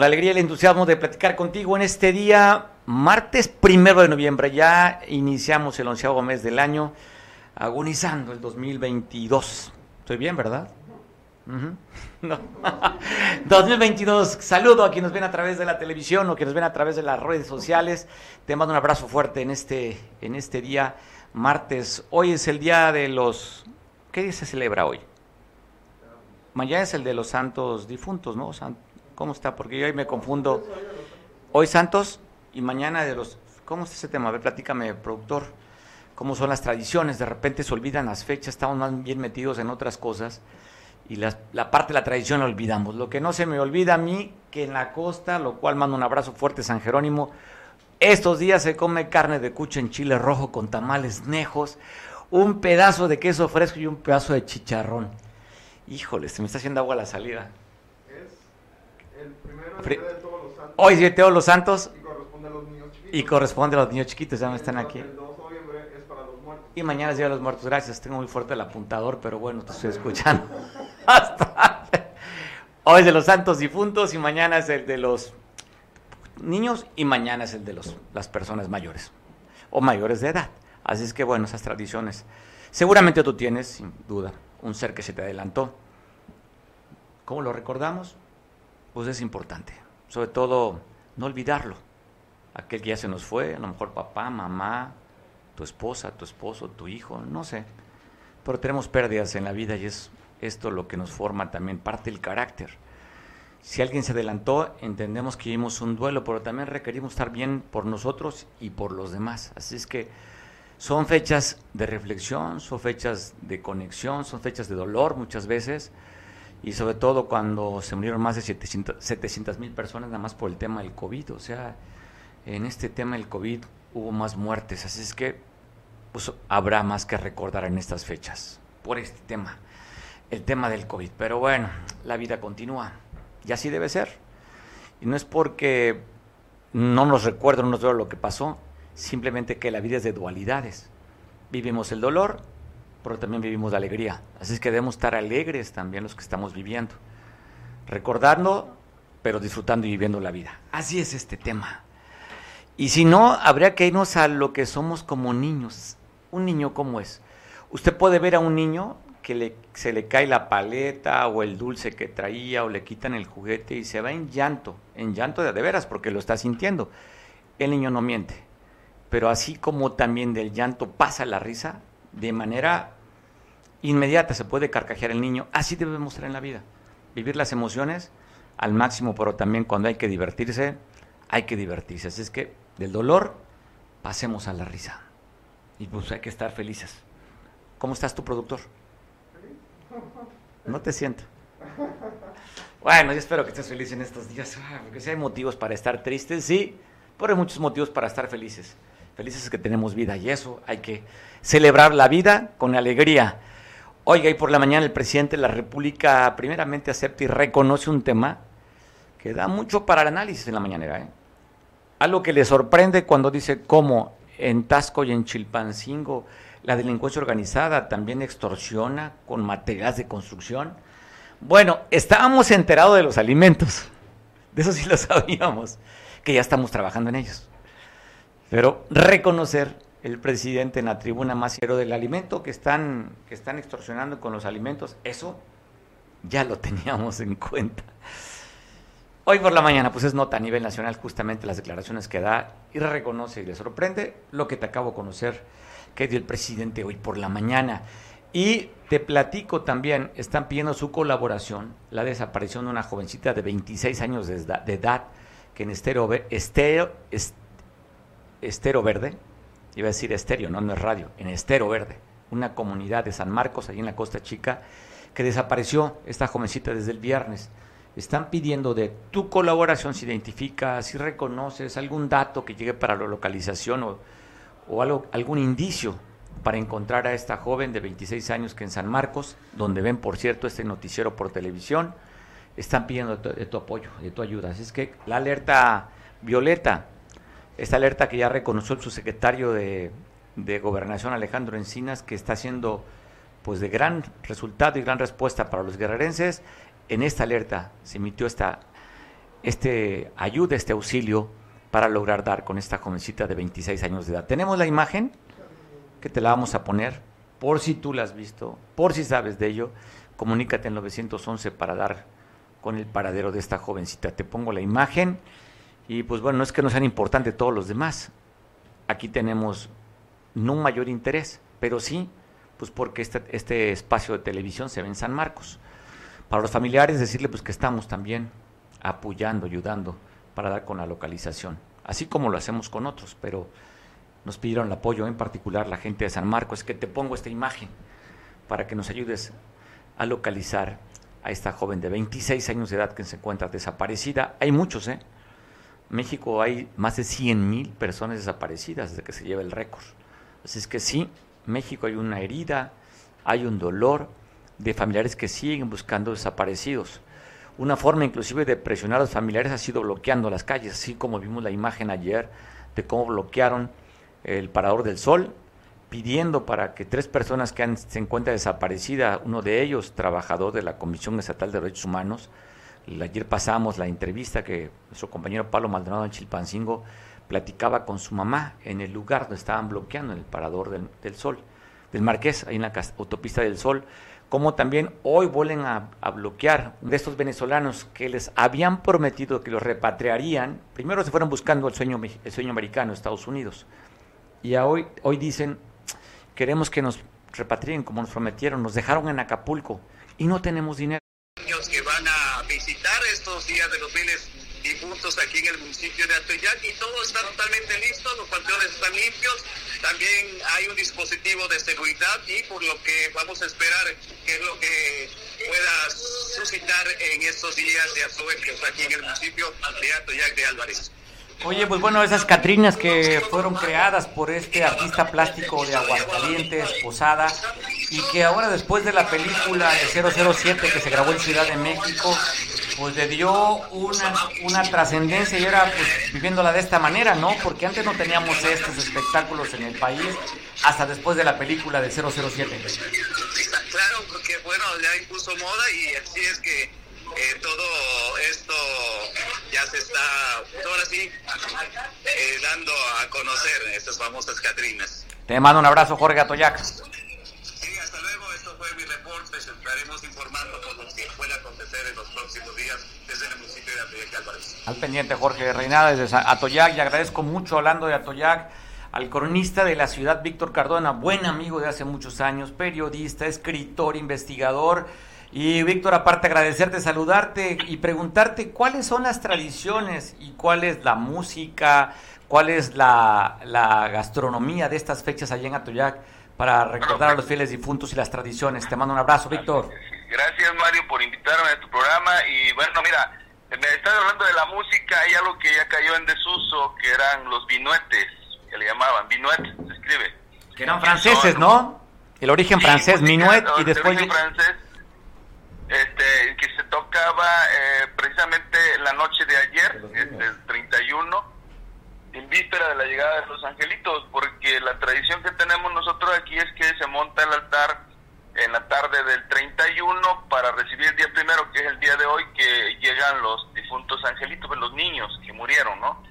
la alegría y el entusiasmo de platicar contigo en este día, martes primero de noviembre. Ya iniciamos el onceavo mes del año, agonizando el 2022. Estoy bien, ¿verdad? 2022. Saludo a quienes nos ven a través de la televisión o quienes nos ven a través de las redes sociales. Te mando un abrazo fuerte en este, en este día, martes. Hoy es el día de los... ¿Qué día se celebra hoy? Mañana es el de los santos difuntos, ¿no? ¿Cómo está? Porque yo hoy me confundo. Hoy santos y mañana de los... ¿Cómo está ese tema? A ver, platícame, productor. ¿Cómo son las tradiciones? De repente se olvidan las fechas, estamos más bien metidos en otras cosas y la, parte de la tradición la olvidamos. Lo que no se me olvida a mí, que en la costa, lo cual mando un abrazo fuerte San Jerónimo, estos días se come carne de cucho en chile rojo con tamales nejos, un pedazo de queso fresco y un pedazo de chicharrón. Híjole, se me está haciendo agua la salida. Es el primero de todos los santos. Hoy de los. Y corresponde a los niños chiquitos. Y corresponde a los niños chiquitos, ya me están aquí. Y mañana es Día de los Muertos. Gracias, tengo muy fuerte el apuntador, pero bueno, te estoy escuchando. Hasta. Hoy es de los santos difuntos y mañana es el de los niños y mañana es el de los, las personas mayores o mayores de edad. Así es que bueno, esas tradiciones. Seguramente tú tienes, sin duda, un ser que se te adelantó. ¿Cómo lo recordamos? Pues es importante. Sobre todo, no olvidarlo. Aquel que ya se nos fue, a lo mejor papá, mamá, tu esposa, tu esposo, tu hijo, no sé. Pero tenemos pérdidas en la vida y es esto lo que nos forma también parte del carácter. Si alguien se adelantó, entendemos que vivimos un duelo, pero también requerimos estar bien por nosotros y por los demás. Así es que son fechas de reflexión, son fechas de conexión, son fechas de dolor muchas veces, y sobre todo cuando se murieron más de 700 mil personas nada más por el tema del COVID. O sea, en este tema del COVID hubo más muertes, así es que pues habrá más que recordar en estas fechas por este tema, el tema del COVID. Pero bueno, la vida continúa y así debe ser. Y no es porque no nos recuerdo, no nos veo lo que pasó, simplemente que la vida es de dualidades. Vivimos el dolor, pero también vivimos la alegría. Así es que debemos estar alegres también los que estamos viviendo, recordando, pero disfrutando y viviendo la vida. Así es este tema. Y si no, habría que irnos a lo que somos como niños, un niño cómo es. Usted puede ver a un niño que se le cae la paleta o el dulce que traía o le quitan el juguete y se va en llanto, en llanto de, de veras porque lo está sintiendo. El niño no miente, pero así como también del llanto pasa la risa, de manera inmediata se puede carcajear el niño, así debemos ser en la vida, vivir las emociones al máximo, pero también cuando hay que divertirse, hay que divertirse. Así es que del dolor pasemos a la risa. Y pues hay que estar felices. ¿Cómo estás tu productor? No te siento. Bueno, yo espero que estés feliz en estos días, ah, porque si hay motivos para estar tristes, sí, pero hay muchos motivos para estar felices. Felices es que tenemos vida y eso hay que celebrar la vida con alegría. Oiga, y por la mañana el presidente de la República primeramente acepta y reconoce un tema que da mucho para el análisis en la mañanera. ¿eh? Algo que le sorprende cuando dice cómo en Tasco y en Chilpancingo la delincuencia organizada también extorsiona con materiales de construcción. Bueno, estábamos enterados de los alimentos, de eso sí lo sabíamos, que ya estamos trabajando en ellos. Pero reconocer el presidente en la tribuna más cero del alimento que están, que están extorsionando con los alimentos, eso ya lo teníamos en cuenta. Hoy por la mañana, pues es nota a nivel nacional justamente las declaraciones que da y reconoce y le sorprende lo que te acabo de conocer que dio el presidente hoy por la mañana. Y te platico también, están pidiendo su colaboración, la desaparición de una jovencita de 26 años de edad, que en estero, estero, estero verde, iba a decir estéreo, no, no es radio, en estero verde, una comunidad de San Marcos, allí en la Costa Chica, que desapareció esta jovencita desde el viernes están pidiendo de tu colaboración, si identificas, si reconoces algún dato que llegue para la localización o, o algo, algún indicio para encontrar a esta joven de 26 años que en San Marcos, donde ven, por cierto, este noticiero por televisión, están pidiendo de tu, apoyo, de tu ayuda. Así es que la alerta violeta, esta alerta que ya reconoció el subsecretario de, Gobernación Alejandro Encinas, que está haciendo pues de gran resultado y gran respuesta para los guerrerenses, en esta alerta se emitió esta, este ayuda, este auxilio para lograr dar con esta jovencita de 26 años de edad. Tenemos la imagen que te la vamos a poner, por si tú la has visto, por si sabes de ello, comunícate en 911 para dar con el paradero de esta jovencita. Te pongo la imagen y pues bueno, no es que no sean importantes todos los demás. Aquí tenemos no un mayor interés, pero sí, pues porque este, este espacio de televisión se ve en San Marcos. Para los familiares decirle pues que estamos también apoyando, ayudando para dar con la localización, así como lo hacemos con otros, pero nos pidieron el apoyo, en particular la gente de San Marcos, que te pongo esta imagen para que nos ayudes a localizar a esta joven de 26 años de edad que se encuentra desaparecida. Hay muchos, ¿eh? México hay más de 100 mil personas desaparecidas desde que se lleva el récord. Así es que sí, México hay una herida, hay un dolor de familiares que siguen buscando desaparecidos. Una forma inclusive de presionar a los familiares ha sido bloqueando las calles, así como vimos la imagen ayer de cómo bloquearon el Parador del Sol, pidiendo para que tres personas que se encuentran desaparecidas, uno de ellos trabajador de la Comisión Estatal de Derechos Humanos, ayer pasamos la entrevista que nuestro compañero Pablo Maldonado en Chilpancingo platicaba con su mamá en el lugar donde estaban bloqueando, en el Parador del, Sol, del Marqués, ahí en la autopista del Sol, como también hoy vuelven a, bloquear de estos venezolanos que les habían prometido que los repatriarían, primero se fueron buscando el sueño, el sueño americano, Estados Unidos, y hoy, hoy dicen, queremos que nos repatrien como nos prometieron, nos dejaron en Acapulco y no tenemos dinero. A visitar estos días de los miles difuntos aquí en el municipio de Atoyac y todo está totalmente listo, los panteones están limpios, también hay un dispositivo de seguridad y por lo que vamos a esperar que es lo que pueda suscitar en estos días de asuencios aquí en el municipio de Atoyac de Álvarez. Oye, pues bueno, esas Catrinas que fueron creadas por este artista plástico de Aguascalientes, Posada, y que ahora después de la película de 007 que se grabó en Ciudad de México, pues le dio una, una trascendencia y ahora pues viviéndola de esta manera, ¿no? Porque antes no teníamos estos espectáculos en el país hasta después de la película de 007. Claro, porque bueno, ya impuso moda y así es que eh, todo esto ya se está, ahora sí, eh, dando a conocer estas famosas Catrinas. Te mando un abrazo, Jorge Atoyac. Sí, hasta luego. Esto fue mi reporte. Estaremos informando por lo que pueda acontecer en los próximos días desde el municipio de Atoyac Álvarez. Al pendiente, Jorge Reinada, desde Atoyac. Y agradezco mucho, hablando de Atoyac, al cronista de la ciudad, Víctor Cardona, buen amigo de hace muchos años, periodista, escritor, investigador y Víctor, aparte agradecerte, saludarte y preguntarte cuáles son las tradiciones y cuál es la música, cuál es la, gastronomía de estas fechas allá en Atoyac para recordar a los fieles difuntos y las tradiciones. Te mando un abrazo, Víctor. Gracias, Mario, por invitarme a tu programa. Y bueno, mira, me estás hablando de la música, hay algo que ya cayó en desuso, que eran los vinuetes, que le llamaban, vinuet, se escribe. Que eran franceses, ¿no? El origen francés, minuet, y después... francés este, que se tocaba eh, precisamente la noche de ayer, este, el 31, en víspera de la llegada de los angelitos, porque la tradición que tenemos nosotros aquí es que se monta el altar en la tarde del 31 para recibir el día primero, que es el día de hoy, que llegan los difuntos angelitos, pues, los niños que murieron, ¿no?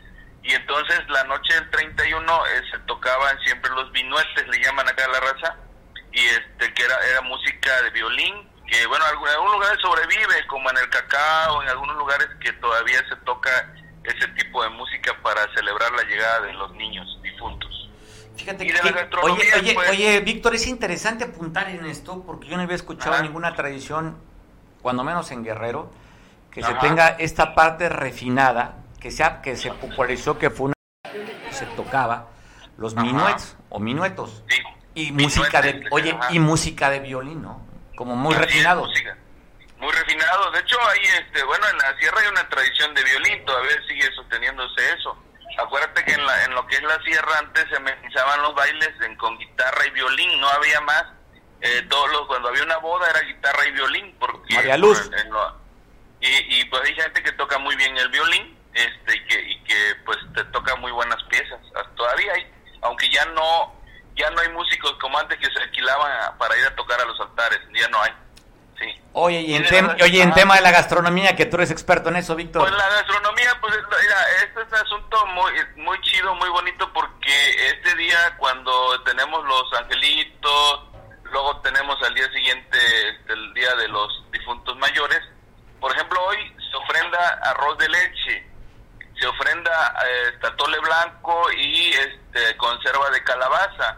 Y entonces la noche del 31 eh, se tocaban siempre los vinuetes, le llaman acá a la raza, y este que era, era música de violín, que bueno, en algunos lugares sobrevive, como en el cacao, en algunos lugares que todavía se toca ese tipo de música para celebrar la llegada de los niños difuntos. Fíjate que, oye, oye, pues, oye, Víctor, es interesante apuntar en esto porque yo no había escuchado ninguna tradición, cuando menos en Guerrero, que se tenga esta parte refinada, que sea que se popularizó, que fue una se tocaba los minuets o minuetos. Y música de, oye, y música de violín, ¿no? Como muy refinado. muy refinado. De hecho, ahí, este, bueno, en la sierra hay una tradición de violín, todavía sigue sosteniéndose eso. Acuérdate que en, la, en lo que es la sierra antes se mezclaban los bailes con guitarra y violín, no había más. Eh, todos los, cuando había una boda era guitarra y violín, porque María Luz. y, y pues hay gente que toca muy bien el violín, este, y que, y que pues te toca muy buenas piezas. Todavía hay, aunque ya no ya no hay músicos como antes que se alquilaban para ir a tocar a los altares, ya no hay. sí. Oye, y en, oye, en tema de la gastronomía, que tú eres experto en eso, Víctor. Pues la gastronomía, pues mira, este es un asunto muy, muy chido, muy bonito, porque este día cuando tenemos los angelitos, luego tenemos al día siguiente este, el día de los difuntos mayores, por ejemplo, hoy se ofrenda arroz de leche, se ofrenda eh, tole blanco y este, conserva de calabaza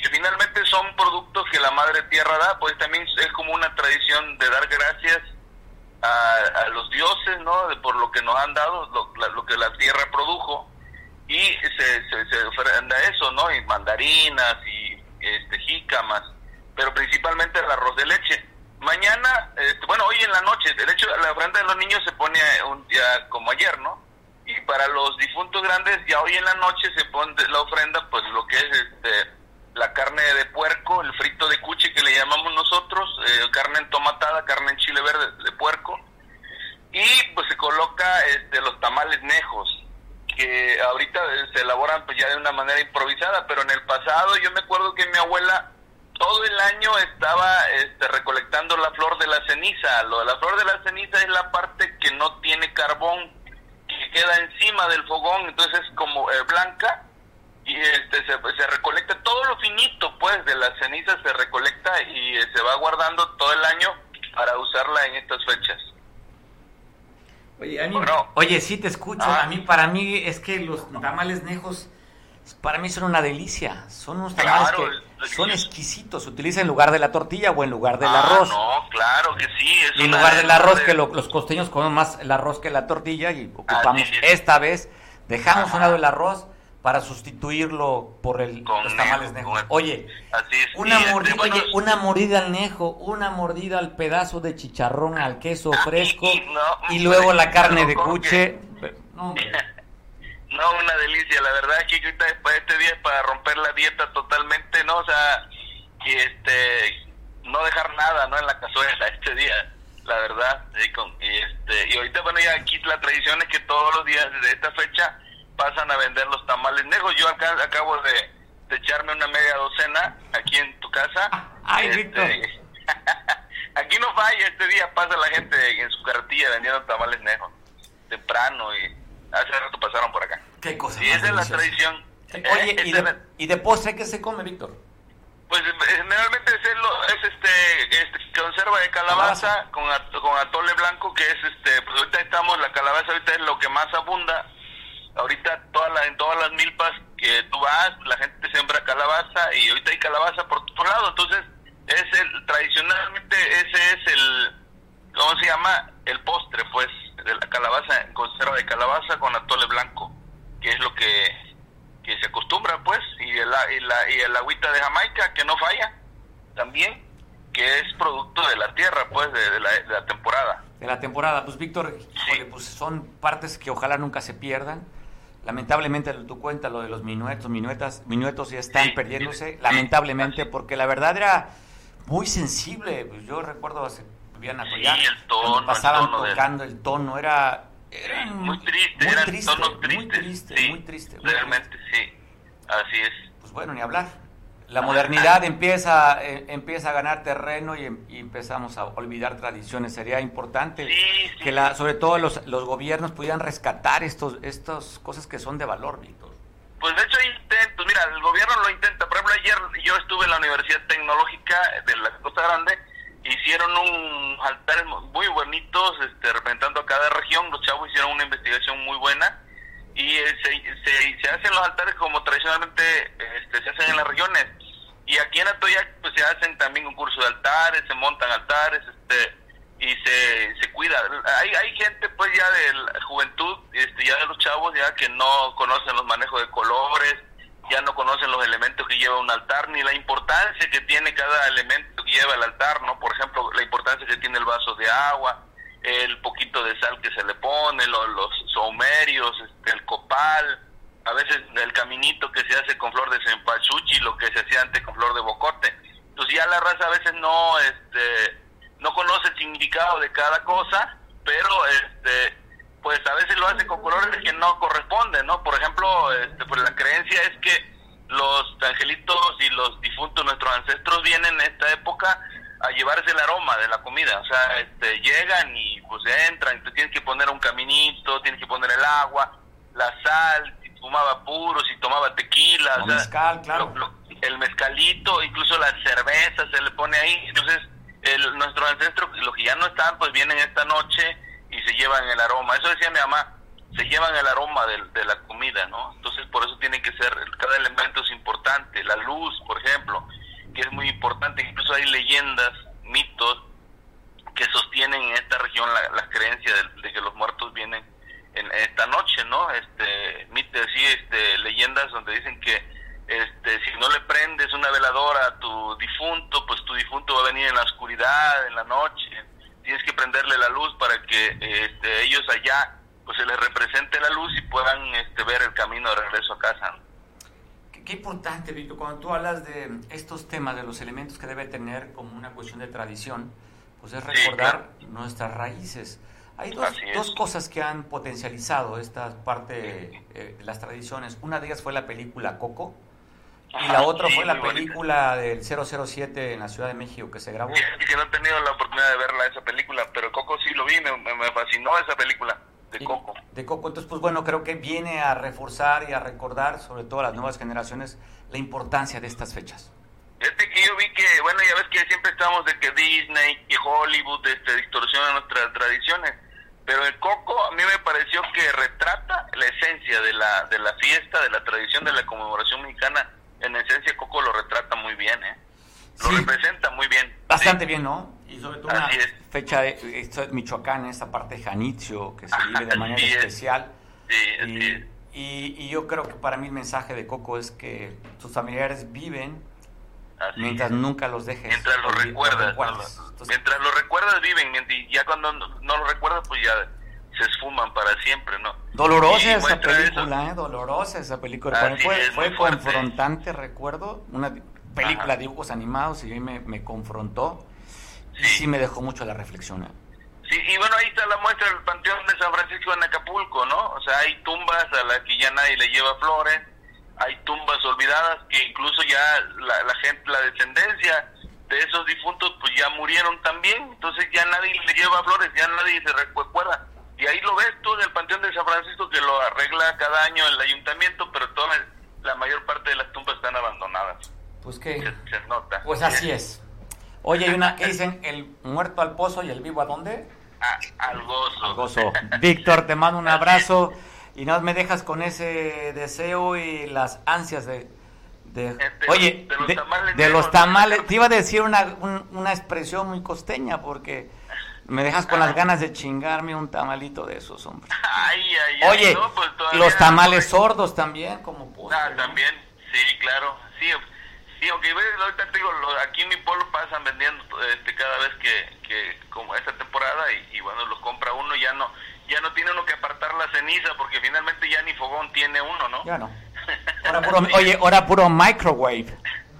que finalmente son productos que la madre tierra da, pues también es como una tradición de dar gracias a, los dioses, ¿no? De, por lo que nos han dado, lo, que la tierra produjo, y se, se, ofrenda eso, ¿no? Y mandarinas y este, jícamas, pero principalmente el arroz de leche. Mañana, este, bueno, hoy en la noche, de hecho la ofrenda de los niños se pone un día como ayer, ¿no? Y para los difuntos grandes, ya hoy en la noche se pone la ofrenda, pues lo que es este la carne de puerco, el frito de cuche que le llamamos nosotros, eh, carne entomatada, carne en chile verde de puerco, y pues se coloca este, los tamales nejos, que ahorita se elaboran pues ya de una manera improvisada, pero en el pasado yo me acuerdo que mi abuela todo el año estaba este, recolectando la flor de la ceniza. Lo de la flor de la ceniza es la parte que no tiene carbón, que queda encima del fogón, entonces es como eh, blanca y este se, se, recolecta todo lo finito pues de las cenizas se recolecta y eh, se va guardando todo el año para usarla en estas fechas. Oye a mí, oye sí te escucho. Ah. a mí para mí es que los tamales nejos para mí son una delicia. Son unos tamales que son exquisitos. Se utiliza en lugar de la tortilla o en lugar del ah, arroz. no claro que sí y en lugar del arroz que los costeños comen más el arroz que la tortilla y ocupamos esta vez. Dejamos un lado el arroz para sustituirlo por el, los tamales nejo. Oye, una, mordida, oye una mordida al nejo, una mordida al pedazo de chicharrón, al queso fresco y, luego la carne de cuche. No, no, una delicia. La verdad es que ahorita este día es para romper la dieta totalmente, ¿no? O sea, que este, no dejar nada, ¿no? En la cazuela este día, la verdad. Y, con, y, este, y ahorita, bueno, ya aquí la tradición es que todos los días de esta fecha pasan a vender los tamales negros. Yo acá acabo de, echarme una media docena aquí en tu casa. Ay, este, aquí no falla, este día pasa la gente en su carretilla vendiendo tamales negros. Temprano y hace rato pasaron por acá. Qué cosa. Y esa es la tradición. Oye, ¿y, de, ¿y de postre qué se come, Víctor? Pues eh, generalmente es, es este, este, conserva de calabaza, Con, con atole blanco, que es este, pues ahorita estamos, la calabaza ahorita es lo que más abunda ahorita toda la, en todas las milpas que tú vas, la gente siembra calabaza y ahorita hay calabaza por todo lado, entonces es el, tradicionalmente ese es el, ¿cómo se llama? El postre, pues, de la calabaza, conserva de calabaza con atole blanco, que es lo que, que se acostumbra, pues, y el, y, la, y el agüita de Jamaica, que no falla, también, que es producto de la tierra, pues, de, la, de la temporada. De la temporada, pues, Víctor, pues son partes que ojalá nunca se pierdan Lamentablemente tu cuenta lo de los minuetos, minuetas, minuetos ya están perdiéndose, lamentablemente, porque la verdad era muy sensible. Pues yo recuerdo hace Viviana sí, el tono, pasaban tocando el tono, era, muy triste, muy triste, muy triste, muy triste. realmente sí, así es. Pues bueno, ni hablar la modernidad empieza, eh, empieza a ganar terreno y, empezamos a olvidar tradiciones. Sería importante que la, sobre todo los, los gobiernos pudieran rescatar estos estas cosas que son de valor, Víctor. Pues de hecho hay intentos, mira, el gobierno lo intenta. Por ejemplo, ayer yo estuve en la Universidad Tecnológica de la Costa Grande, hicieron un altares muy bonitos este, representando a cada región, los chavos hicieron una investigación muy buena. Y eh, se, se, hacen los altares como tradicionalmente este, se hacen en las regiones y aquí en Atoyac pues se hacen también un curso de altares, se montan altares, este y se, se cuida. Hay, hay gente pues ya de la juventud, este, ya de los chavos ya que no conocen los manejos de colores, ya no conocen los elementos que lleva un altar, ni la importancia que tiene cada elemento que lleva el altar, ¿no? Por ejemplo, la importancia que tiene el vaso de agua, el poquito de sal que se le pone, los, los saumerios, este, el copal, a veces el caminito que se hace con flor de cempasúchil, lo que se hacía antes con flor de bocote. Entonces ya la raza a veces no este no conoce el significado de cada cosa, pero este pues a veces lo hace con colores que no corresponden, ¿no? Por ejemplo, este, pues la creencia es que los angelitos y los difuntos, nuestros ancestros, vienen en esta época a llevarse el aroma de la comida. O sea, este, llegan y pues entran, entonces tienes que poner un caminito, tienes que poner el agua, la sal, fumaba puro, si tomaba tequila, o, sea, mezcal, claro. el mezcalito, incluso la cerveza se le pone ahí. Entonces, el, nuestros ancestros, los que ya no están, pues vienen esta noche y se llevan el aroma. Eso decía mi mamá, se llevan el aroma de, de la comida, ¿no? Entonces, por eso tiene que ser, cada elemento es importante. La luz, por ejemplo, que es muy importante, incluso hay leyendas, mitos que sostienen en esta región la, creencia de, que los muertos vienen en esta noche, ¿no? Este, mitos, sí, este, leyendas donde dicen que este, si no le prendes una veladora a tu difunto, pues tu difunto va a venir en la oscuridad, en la noche. Tienes que prenderle la luz para que este, ellos allá pues se les represente la luz y puedan este, ver el camino de regreso a casa. Qué importante, Víctor, cuando tú hablas de estos temas, de los elementos que debe tener como una cuestión de tradición, pues es recordar nuestras raíces. Hay dos, dos, cosas que han potencializado esta parte eh, de las tradiciones. Una de ellas fue la película Coco y la otra fue la película del 007 en la Ciudad de México que se grabó. Y que no he tenido la oportunidad de verla esa película, pero Coco sí lo vi, me, me fascinó esa película de Coco. De Coco, entonces pues bueno, creo que viene a reforzar y a recordar, sobre todo a las nuevas generaciones, la importancia de estas fechas. Fíjate que yo vi que, bueno, ya ves que siempre estamos de que Disney, y Hollywood este, distorsionan nuestras tradiciones, pero el Coco a mí me pareció que retrata la esencia de la, de la fiesta, de la tradición de la conmemoración mexicana. En esencia, Coco lo retrata muy bien, ¿eh? Lo representa muy bien. Bastante bien, ¿no? Y sobre todo una fecha de esto es Michoacán, esa parte de Janitzio, que se vive de manera especial. Sí, y, y, yo creo que para mí el mensaje de Coco es que tus familiares viven mientras nunca los dejes. Mientras los recuerdas. mientras los recuerdas viven, y ya cuando no, los recuerdas pues ya se esfuman para siempre, ¿no? Dolorosa esa película, ¿eh? Dolorosa esa película. fue, fue confrontante, recuerdo, una película de dibujos animados y me, me confrontó sí. y sí me dejó mucho la reflexión. ¿eh? Sí, y bueno, ahí está la muestra del Panteón de San Francisco en Acapulco, ¿no? O sea, hay tumbas a las que ya nadie le lleva flores, hay tumbas olvidadas que incluso ya la, la gente, la descendencia de esos difuntos, pues ya murieron también, entonces ya nadie le lleva flores, ya nadie se recuerda. Y ahí lo ves tú en el Panteón de San Francisco que lo arregla cada año el ayuntamiento, pero toda la mayor parte de las tumbas están abandonadas. Pues que... Se, nota. Pues así es. Oye, hay una que dicen, el muerto al pozo y el vivo a dónde? al gozo. Al gozo. Víctor, te mando un abrazo y no me dejas con ese deseo y las ansias de... de este, oye, de, los tamales, te iba a decir una, una expresión muy costeña porque me dejas con las ganas de chingarme un tamalito de esos, hombre. Ay, ay, ay, Oye, pues los tamales sordos también, como postre. Ah, también, sí, claro. Sí, Sí, aunque ahorita te digo, aquí en mi pueblo pasan vendiendo este, cada vez que, que como esta temporada y, bueno, los compra uno ya no ya no tiene uno que apartar la ceniza porque finalmente ya ni fogón tiene uno, ¿no? Ya no. Ahora puro, oye, ahora puro microwave.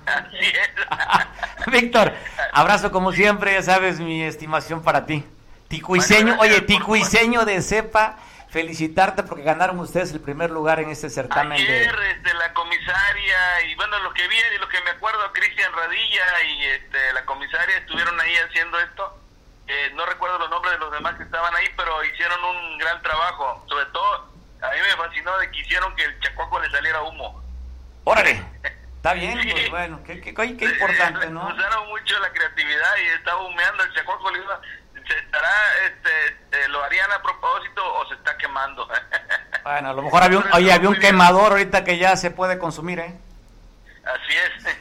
Así es. Víctor, abrazo como siempre, ya sabes mi estimación para ti. Ticuiseño, oye, ticuiseño de cepa felicitarte porque ganaron ustedes el primer lugar en este certamen. Ayer, de... Este, la comisaria y bueno, lo que vi y lo que me acuerdo, Cristian Radilla y este, la comisaria estuvieron ahí haciendo esto. Eh, no recuerdo los nombres de los demás que estaban ahí, pero hicieron un gran trabajo. Sobre todo, a mí me fascinó de que hicieron que el chacuaco le saliera humo. Órale. Está bien, pues bueno, qué, qué, qué importante, ¿no? Usaron mucho la creatividad y estaba humeando el chacuaco, le iba, se estará, este, eh, lo harían a propósito o se está quemando. bueno, a lo mejor había un, oye, había un quemador ahorita que ya se puede consumir, ¿eh? Así es.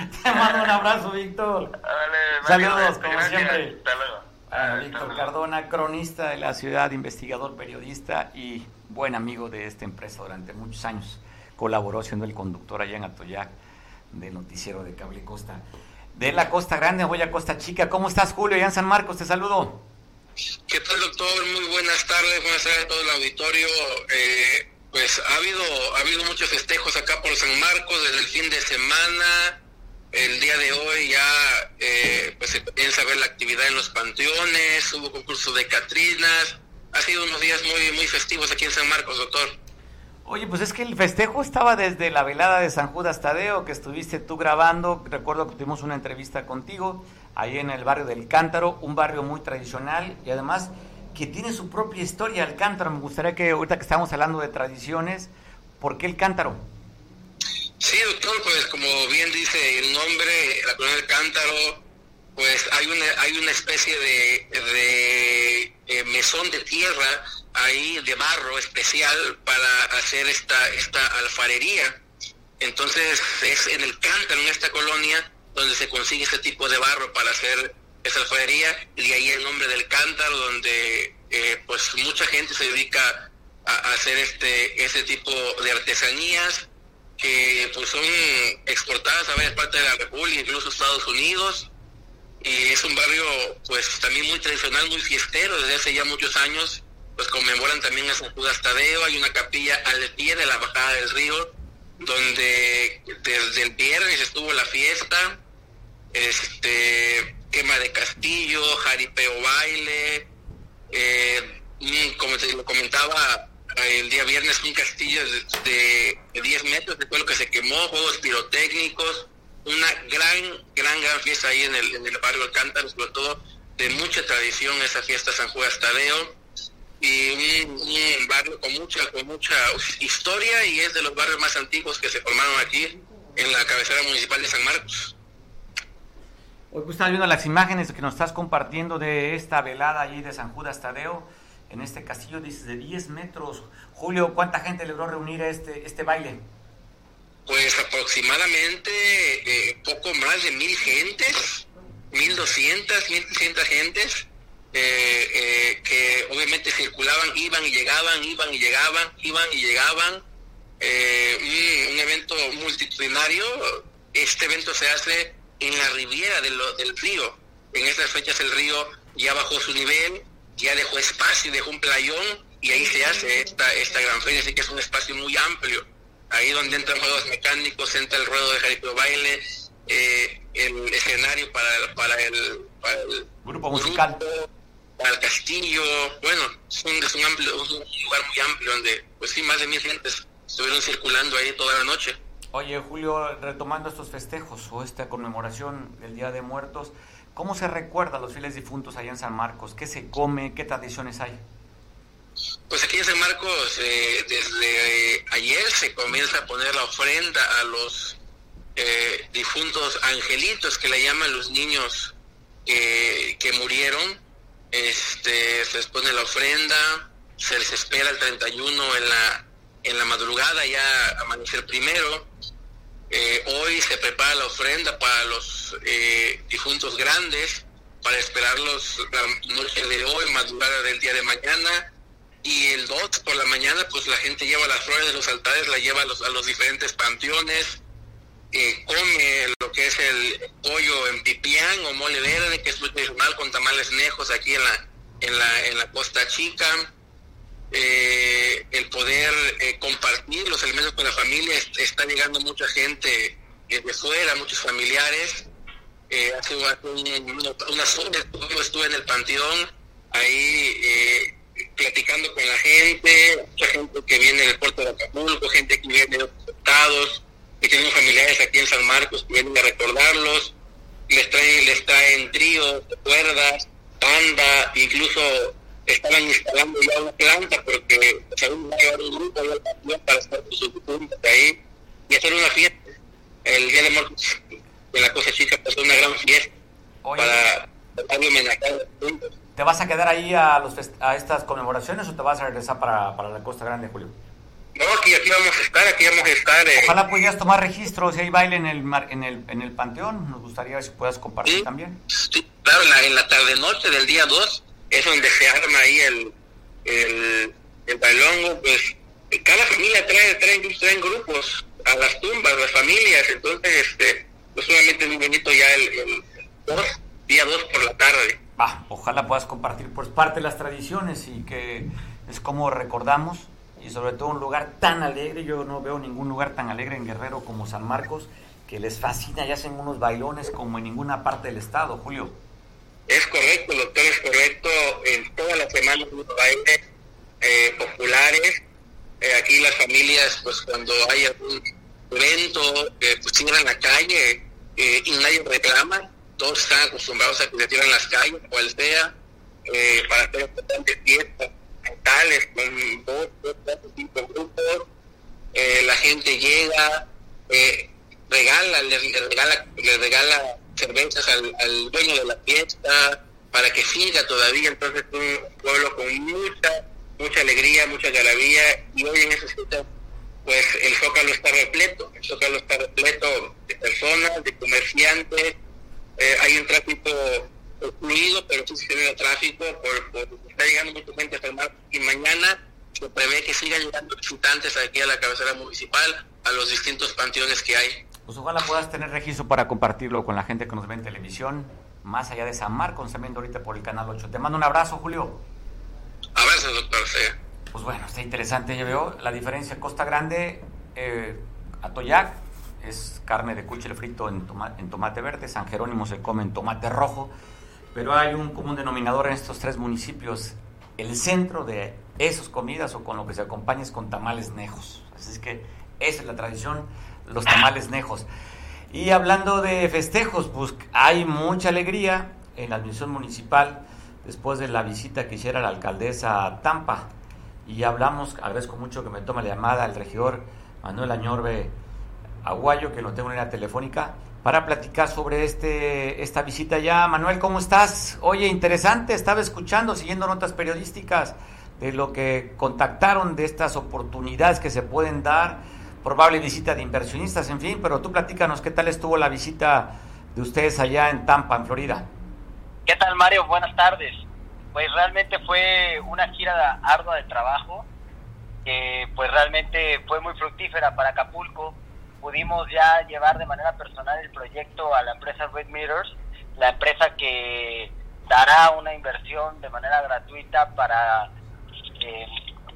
Sí. Te mando un abrazo, Víctor. Vale, Saludos, como siempre. Hasta luego. Ah, Víctor Cardona, cronista de la ciudad, investigador, periodista y buen amigo de esta empresa durante muchos años. Colaboró siendo el conductor allá en Atoyac del noticiero de Cable Costa de la Costa Grande, voy a Costa Chica. ¿Cómo estás, Julio? Ya en San Marcos, te saludo. ¿Qué tal, doctor? Muy buenas tardes, buenas tardes a todo el auditorio. Eh, pues ha habido, ha habido muchos festejos acá por San Marcos desde el fin de semana. El día de hoy ya eh, pues se piensa ver la actividad en los panteones, hubo concurso de Catrinas. Ha sido unos días muy, muy festivos aquí en San Marcos, doctor. Oye, pues es que el festejo estaba desde la velada de San Judas Tadeo, que estuviste tú grabando. Recuerdo que tuvimos una entrevista contigo ahí en el barrio del Cántaro, un barrio muy tradicional y además que tiene su propia historia el Cántaro. Me gustaría que ahorita que estamos hablando de tradiciones, ¿por qué el Cántaro? Sí, doctor, pues como bien dice el nombre, la colonia del Cántaro, pues hay una, hay una especie de, eh, mesón de tierra ahí de barro especial para hacer esta, esta alfarería. Entonces es en el cántaro, en esta colonia, donde se consigue este tipo de barro para hacer esa alfarería, y ahí el nombre del cántaro, donde eh, pues mucha gente se dedica a, hacer este, este tipo de artesanías que pues son exportadas a varias partes de la República, incluso Estados Unidos, y es un barrio pues también muy tradicional, muy fiestero. Desde hace ya muchos años, pues conmemoran también a San Judas Tadeo, hay una capilla al pie de la bajada del río, donde desde el viernes estuvo la fiesta, este quema de castillo, jaripeo baile, eh, como te lo comentaba el día viernes, un castillo de, 10 metros, de lo que se quemó, juegos pirotécnicos, una gran, gran, gran fiesta ahí en el, en el barrio Alcántara, sobre todo de mucha tradición esa fiesta San Juan Tadeo y un, barrio con mucha, con mucha historia y es de los barrios más antiguos que se formaron aquí en la cabecera municipal de San Marcos. Hoy pues, estás viendo las imágenes que nos estás compartiendo de esta velada allí de San Judas Tadeo, en este castillo dices de 10 metros. Julio, ¿cuánta gente logró reunir este, este baile? Pues aproximadamente eh, poco más de mil gentes, mil doscientas, mil trescientas gentes, eh, eh, que obviamente circulaban, iban y llegaban, iban y llegaban, iban y llegaban. un, evento multitudinario. Este evento se hace en la riviera del, del río. En estas fechas el río ya bajó su nivel, ya dejó espacio, dejó un playón y ahí se hace esta, esta gran feria, así que es un espacio muy amplio ahí donde entran juegos mecánicos, entra el ruedo de jaripeo baile, eh, el escenario para, para, el, grupo musical. para el castillo, bueno, es un, es un, amplio, un lugar muy amplio donde, pues sí, más de mil gentes estuvieron circulando ahí toda la noche. Oye, Julio, retomando estos festejos o esta conmemoración del Día de Muertos, ¿cómo se recuerda a los fieles difuntos allá en San Marcos? ¿Qué se come? ¿Qué tradiciones hay? Pues aquí en San Marcos, eh, desde eh, ayer se comienza a poner la ofrenda a los eh, difuntos angelitos que le llaman los niños que murieron. Este, se les pone la ofrenda, se les espera el 31 en la, en la madrugada, ya amanecer primero. hoy se prepara la ofrenda para los difuntos grandes, para esperarlos la noche de hoy, madrugada del día de mañana y el 2 por la mañana pues la gente lleva las flores de los altares, la lleva a los, a los diferentes panteones, eh, come lo que es el pollo en pipián o mole verde, que es muy tradicional con tamales nejos aquí en la, en la, en la Costa Chica. Eh, el poder eh, compartir los alimentos con la familia, está llegando mucha gente de fuera, muchos familiares. hace, unas horas estuve en el panteón, ahí platicando con la gente, mucha gente que viene del puerto de Acapulco, gente que viene de otros estados, que tienen familiares aquí en San Marcos que vienen a recordarlos, les traen, les traen tríos, cuerdas, banda, incluso estaban instalando ya una planta porque según un grupo para estar con sus ahí y hacer una fiesta. El Día de Muertos de la Cosa Chica pasó una gran fiesta para darle homenaje a ¿Te vas a quedar ahí a, los a estas conmemoraciones o te vas a regresar para, para la Costa Grande, Julio? No, aquí, aquí vamos a estar, aquí vamos a estar. Eh. Ojalá pudieras tomar registro si hay baile en el, en el, en el Panteón. Nos gustaría ver si puedas compartir también. Sí, claro, en la, en la tarde-noche del día 2 es donde se arma ahí el, el, el bailongo. Pues cada familia trae, trae, grupos a las tumbas, las familias. Entonces, este, pues solamente muy bonito ya el, el día 2 por la tarde ojalá puedas compartir pues parte de las tradiciones y que es como recordamos y sobre todo un lugar tan alegre, yo no veo ningún lugar tan alegre en Guerrero como San Marcos, que les fascina y hacen unos bailones como en ninguna parte del estado, Julio. Es correcto, es correcto. En todas las semanas unos bailes eh, populares Eh, aquí las familias, pues cuando hay algún evento, eh, pues tiran la calle eh, y nadie reclama. Todos están acostumbrados a que se tiran las calles, cual sea, eh, para hacer importantes fiestas tales, con dos, cuatro, cinco grupos. La gente llega, regala, le, regala, le regala cervezas al dueño de la fiesta para que siga todavía. Entonces, un pueblo con mucha, mucha alegría, mucha garabía y hoy en ese sitio pues el Zócalo está repleto, el Zócalo está repleto de personas, de comerciantes, eh, hay un tráfico fluido, pero sí se tiene tráfico, por, por, está llegando mucha gente el mar y mañana se prevé que sigan llegando visitantes aquí a la cabecera municipal, a los distintos panteones que hay. Pues ojalá puedas tener registro para compartirlo con la gente que nos ve en televisión, más allá de San Marcos, están viendo ahorita por el Canal 8. Te mando un abrazo, Julio. Abrazo, doctor. Sí. Pues bueno, está interesante, ya veo la diferencia. Costa Grande, eh, Atoyac, es carne de cuchile frito en, toma, en tomate verde, San Jerónimo se come en tomate rojo, pero hay un común denominador en estos tres municipios. El centro de esas comidas o con lo que se acompaña es con tamales nejos. Así es que esa es la tradición, los tamales nejos. Y hablando de festejos, pues hay mucha alegría en la administración municipal después de la visita que hiciera la alcaldesa a Tampa y hablamos, agradezco mucho que me tome la llamada el regidor Manuel Añorbe Aguayo, que lo tengo en la telefónica, para platicar sobre este esta visita ya. Manuel, ¿cómo estás? Oye, interesante, estaba escuchando, siguiendo notas periodísticas de lo que contactaron de estas oportunidades que se pueden dar, probable visita de inversionistas, en fin, pero tú platícanos qué tal estuvo la visita de ustedes allá en Tampa, en Florida. ¿Qué tal, Mario? Buenas tardes pues realmente fue una gira ardua de trabajo que pues realmente fue muy fructífera para Acapulco. Pudimos ya llevar de manera personal el proyecto a la empresa Red Meters, la empresa que dará una inversión de manera gratuita para eh,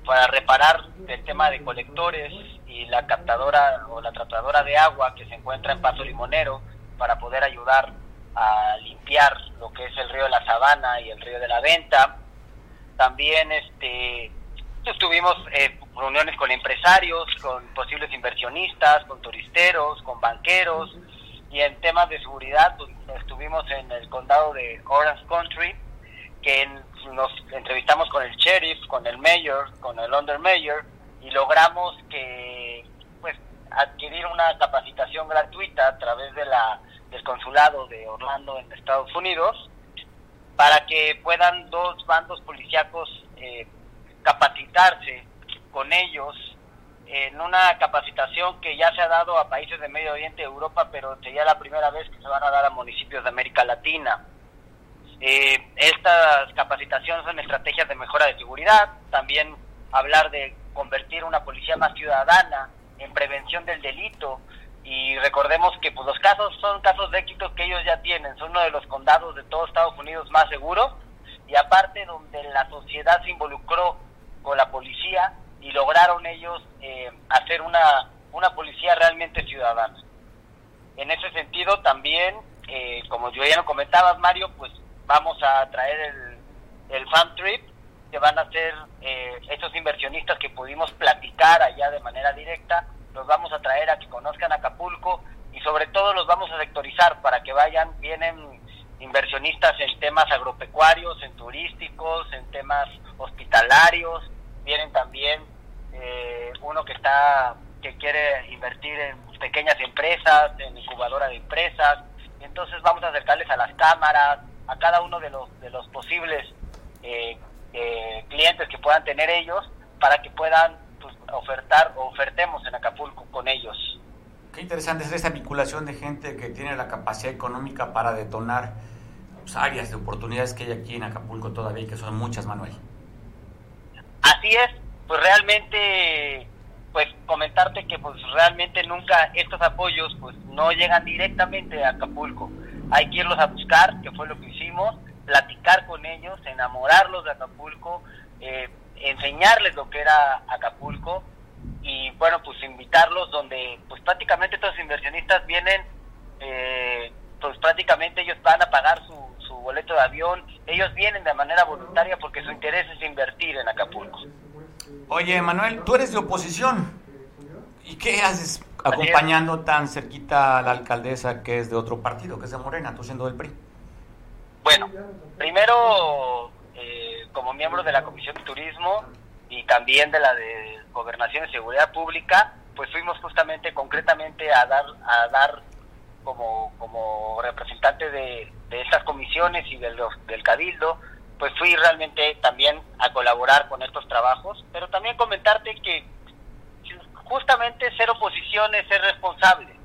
para reparar el tema de colectores y la captadora o la tratadora de agua que se encuentra en Paso Limonero para poder ayudar a limpiar lo que es el río de la Sabana y el río de la Venta. También este tuvimos eh, reuniones con empresarios, con posibles inversionistas, con turisteros, con banqueros y en temas de seguridad pues, estuvimos en el condado de Orange Country que nos entrevistamos con el sheriff, con el mayor, con el under mayor y logramos que pues adquirir una capacitación gratuita a través de la del consulado de Orlando en Estados Unidos para que puedan dos bandos policíacos eh, capacitarse con ellos en una capacitación que ya se ha dado a países de Medio Oriente y Europa, pero sería la primera vez que se van a dar a municipios de América Latina. Eh, estas capacitaciones son estrategias de mejora de seguridad, también hablar de convertir una policía más ciudadana en prevención del delito, y recordemos que pues los casos son casos de éxito que ellos ya tienen, son uno de los condados de todo Estados Unidos más seguros. Y aparte donde la sociedad se involucró con la policía y lograron ellos eh, hacer una, una policía realmente ciudadana. En ese sentido también, eh, como yo ya lo comentabas Mario, pues vamos a traer el, el fan trip que van a ser eh, estos inversionistas que pudimos platicar allá de manera directa los vamos a traer a que conozcan Acapulco y sobre todo los vamos a sectorizar para que vayan, vienen inversionistas en temas agropecuarios, en turísticos, en temas hospitalarios, vienen también eh, uno que está que quiere invertir en pequeñas empresas, en incubadora de empresas, entonces vamos a acercarles a las cámaras, a cada uno de los de los posibles eh, eh, clientes que puedan tener ellos para que puedan ofertar o ofertemos en Acapulco con ellos. Qué interesante es esta vinculación de gente que tiene la capacidad económica para detonar pues, áreas de oportunidades que hay aquí en Acapulco todavía y que son muchas, Manuel. Así es, pues realmente, pues comentarte que pues realmente nunca estos apoyos pues no llegan directamente a Acapulco. Hay que irlos a buscar, que fue lo que hicimos, platicar con ellos, enamorarlos de Acapulco, eh, enseñarles lo que era Acapulco y bueno, pues invitarlos donde pues prácticamente todos los inversionistas vienen, eh, pues prácticamente ellos van a pagar su, su boleto de avión, ellos vienen de manera voluntaria porque su interés es invertir en Acapulco. Oye, Manuel, tú eres de oposición. ¿Y qué haces acompañando tan cerquita a la alcaldesa que es de otro partido, que es de Morena, tú siendo del PRI? Bueno, primero, eh, como miembro de la Comisión de Turismo y también de la de Gobernación y Seguridad Pública, pues fuimos justamente, concretamente, a dar, a dar como, como representante de, de estas comisiones y del, del Cabildo, pues fui realmente también a colaborar con estos trabajos, pero también comentarte que justamente ser oposición es ser responsable.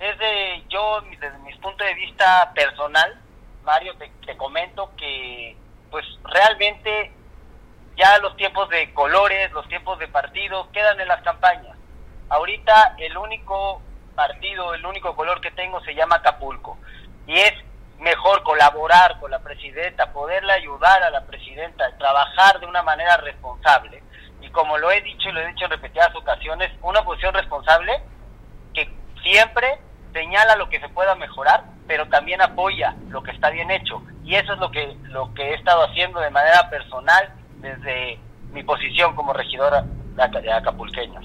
Es de, yo, desde mi punto de vista personal, Mario, te, comento que pues realmente ya los tiempos de colores, los tiempos de partidos quedan en las campañas. Ahorita el único partido, el único color que tengo se llama Acapulco. Y es mejor colaborar con la presidenta, poderle ayudar a la presidenta, trabajar de una manera responsable. Y como lo he dicho y lo he dicho en repetidas ocasiones, una posición responsable que siempre señala lo que se pueda mejorar, pero también apoya lo que está bien hecho. Y eso es lo que, lo que he estado haciendo de manera personal desde mi posición como regidora de acapulqueña.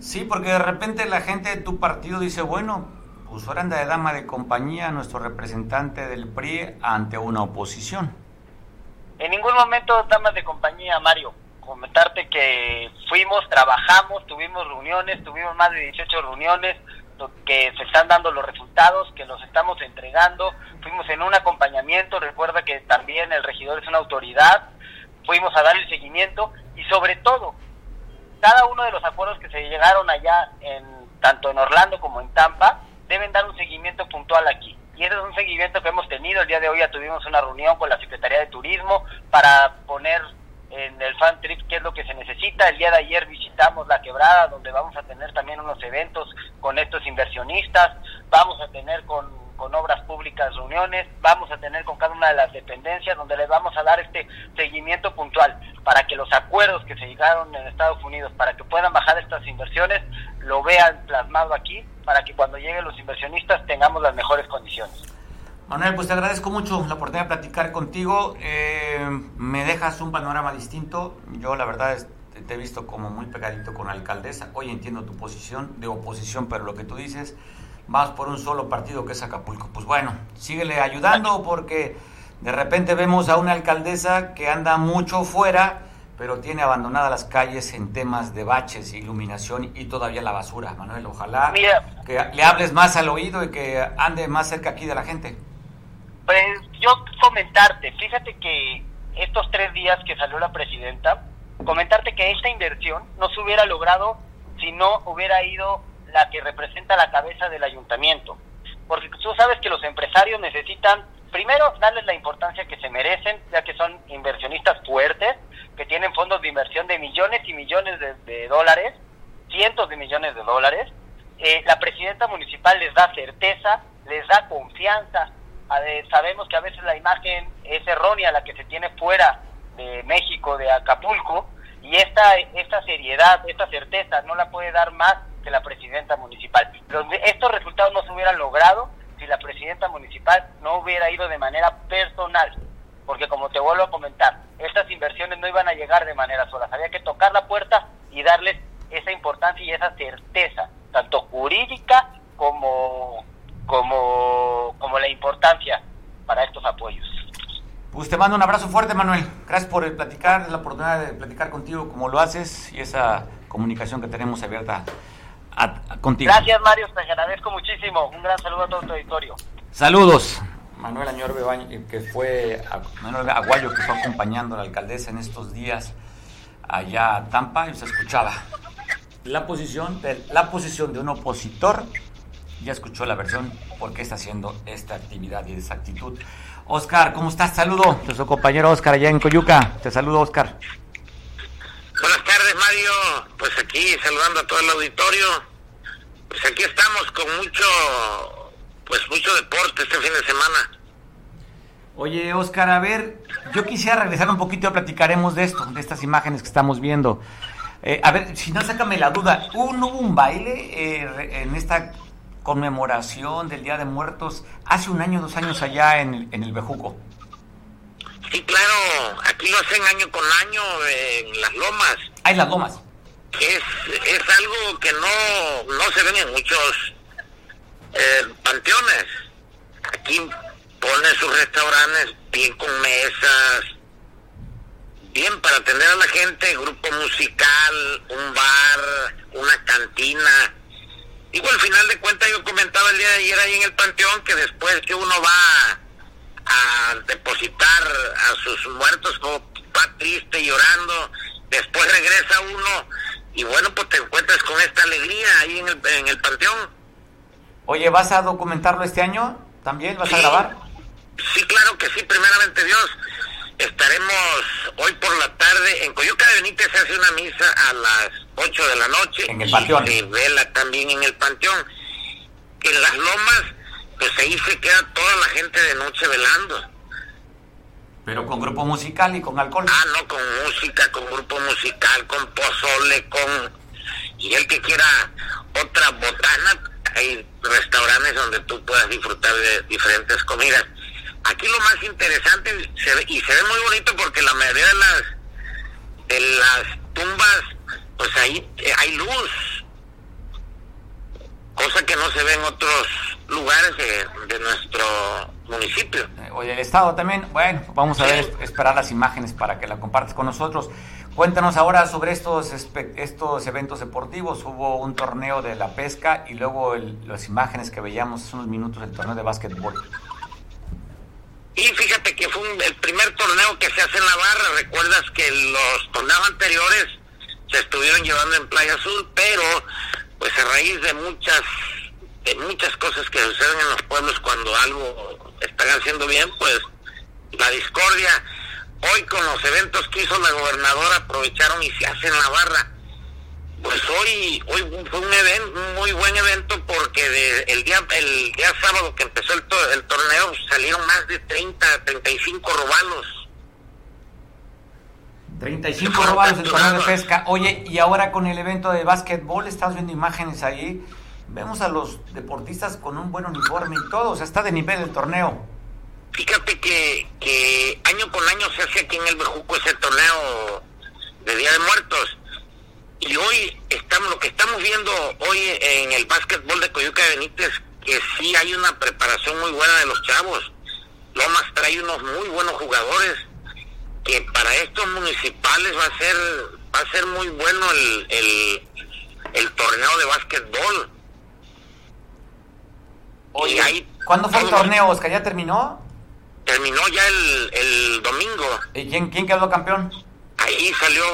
Sí, porque de repente la gente de tu partido dice, bueno, pues ahora anda de dama de compañía nuestro representante del PRI ante una oposición. En ningún momento damas de compañía, Mario. Comentarte que fuimos, trabajamos, tuvimos reuniones, tuvimos más de 18 reuniones, que se están dando los resultados, que los estamos entregando. Fuimos en un acompañamiento, recuerda que también el regidor es una autoridad, fuimos a dar el seguimiento y sobre todo, cada uno de los acuerdos que se llegaron allá, en tanto en Orlando como en Tampa, deben dar un seguimiento puntual aquí. Y ese es un seguimiento que hemos tenido. El día de hoy ya tuvimos una reunión con la Secretaría de Turismo para poner en el fan trip qué es lo que se necesita. El día de ayer visitamos la quebrada donde vamos a tener también unos eventos con estos inversionistas. Vamos a tener con con obras públicas reuniones, vamos a tener con cada una de las dependencias donde les vamos a dar este seguimiento puntual para que los acuerdos que se llegaron en Estados Unidos, para que puedan bajar estas inversiones, lo vean plasmado aquí, para que cuando lleguen los inversionistas tengamos las mejores condiciones. Manuel, pues te agradezco mucho la oportunidad de platicar contigo. Eh, me dejas un panorama distinto. Yo la verdad es, te he visto como muy pegadito con la alcaldesa. Hoy entiendo tu posición de oposición, pero lo que tú dices vas por un solo partido que es Acapulco. Pues bueno, síguele ayudando porque de repente vemos a una alcaldesa que anda mucho fuera, pero tiene abandonadas las calles en temas de baches, iluminación y todavía la basura. Manuel, ojalá que le hables más al oído y que ande más cerca aquí de la gente. Pues yo comentarte, fíjate que estos tres días que salió la presidenta, comentarte que esta inversión no se hubiera logrado si no hubiera ido la que representa la cabeza del ayuntamiento. Porque tú sabes que los empresarios necesitan, primero, darles la importancia que se merecen, ya que son inversionistas fuertes, que tienen fondos de inversión de millones y millones de, dólares, cientos de millones de dólares. Eh, la presidenta municipal les da certeza, les da confianza. Sabemos que a veces la imagen es errónea, la que se tiene fuera de México, de Acapulco, y esta, esta seriedad, esta certeza no la puede dar más la presidenta municipal. Estos resultados no se hubieran logrado si la presidenta municipal no hubiera ido de manera personal. Porque como te vuelvo a comentar, estas inversiones no iban a llegar de manera sola. Había que tocar la puerta y darles esa importancia y esa certeza, tanto jurídica como, como, como la importancia para estos apoyos. Pues te mando un abrazo fuerte, Manuel. Gracias por platicar, la oportunidad de platicar contigo como lo haces y esa comunicación que tenemos abierta contigo. Gracias, Mario, te agradezco muchísimo. Un gran saludo a todo tu auditorio. Saludos. Manuel Añorbe, que fue, Manuel Aguayo, que fue acompañando a la alcaldesa en estos días allá a Tampa y se escuchaba la posición de, la posición de un opositor. Ya escuchó la versión por qué está haciendo esta actividad y esa actitud. Oscar, ¿cómo estás? Saludo su compañero Oscar allá en Coyuca. Te saludo, Oscar. Buenas tardes, Mario. Pues aquí saludando a todo el auditorio. Pues aquí estamos con mucho, pues mucho deporte este fin de semana. Oye, Oscar, a ver, yo quisiera regresar un poquito, platicaremos de esto, de estas imágenes que estamos viendo. Eh, a ver, si no, sácame la duda, ¿hubo un baile eh, en esta conmemoración del Día de Muertos hace un año, dos años allá en, en el Bejuco? Sí, claro aquí lo hacen año con año en las lomas. Hay las lomas. Es, es algo que no, no se ven en muchos eh, panteones. Aquí ponen sus restaurantes bien con mesas, bien para atender a la gente, grupo musical, un bar, una cantina. Digo, al final de cuentas yo comentaba el día de ayer ahí en el panteón que después que uno va a depositar a sus muertos, como va triste, llorando, después regresa uno y bueno, pues te encuentras con esta alegría ahí en el, en el panteón. Oye, ¿vas a documentarlo este año? ¿También vas a grabar? Sí, claro que sí, primeramente Dios. Estaremos hoy por se hace una misa a las 8 de la noche. En el panteón. Y se vela también en el panteón. En las lomas, pues ahí se queda toda la gente de noche velando. Pero con grupo musical y con alcohol. Ah, no, con música, con grupo musical, con pozole, con... Y el que quiera otra botana, hay restaurantes donde tú puedas disfrutar de diferentes comidas. Aquí lo más interesante se ve, y se ve muy bonito porque la mayoría de las de las tumbas, pues ahí eh, hay luz, cosa que no se ve en otros lugares de, de nuestro municipio. Eh, Oye, el Estado también, bueno, vamos a ver, esperar las imágenes para que la compartas con nosotros. Cuéntanos ahora sobre estos estos eventos deportivos. Hubo un torneo de la pesca y luego el- las imágenes que veíamos hace unos minutos del torneo de básquetbol. Y fíjate que fue un- el primer torneo que se hace en la barra. Recuerdas que los torneos anteriores se estuvieron llevando en Playa Azul, pero pues a raíz de muchas de muchas cosas que suceden en los pueblos cuando algo están haciendo bien, pues la discordia. Hoy con los eventos que hizo la gobernadora aprovecharon y se hace en la barra. Pues hoy hoy fue un evento, un muy buen evento porque de- el día el día sábado que empezó el, to- el torneo salieron más de 30, 35 robalos. 35 robados el torneo de pesca. Oye, y ahora con el evento de básquetbol, estás viendo imágenes ahí. Vemos a los deportistas con un buen uniforme y todo. O sea, está de nivel el torneo. Fíjate que, que año con año se hace aquí en el Bejuco ese torneo de Día de Muertos. Y hoy estamos, lo que estamos viendo hoy en el básquetbol de Coyuca de Benítez, que sí hay una preparación muy buena de los chavos. Lomas trae unos muy buenos jugadores que para estos municipales va a ser va a ser muy bueno el, el, el torneo de básquetbol. Oye, Y ahí- ¿cuándo fue el torneo, Oscar? ¿Ya terminó? Terminó ya el, el domingo. ¿Y quién, quién quedó campeón? ahí salió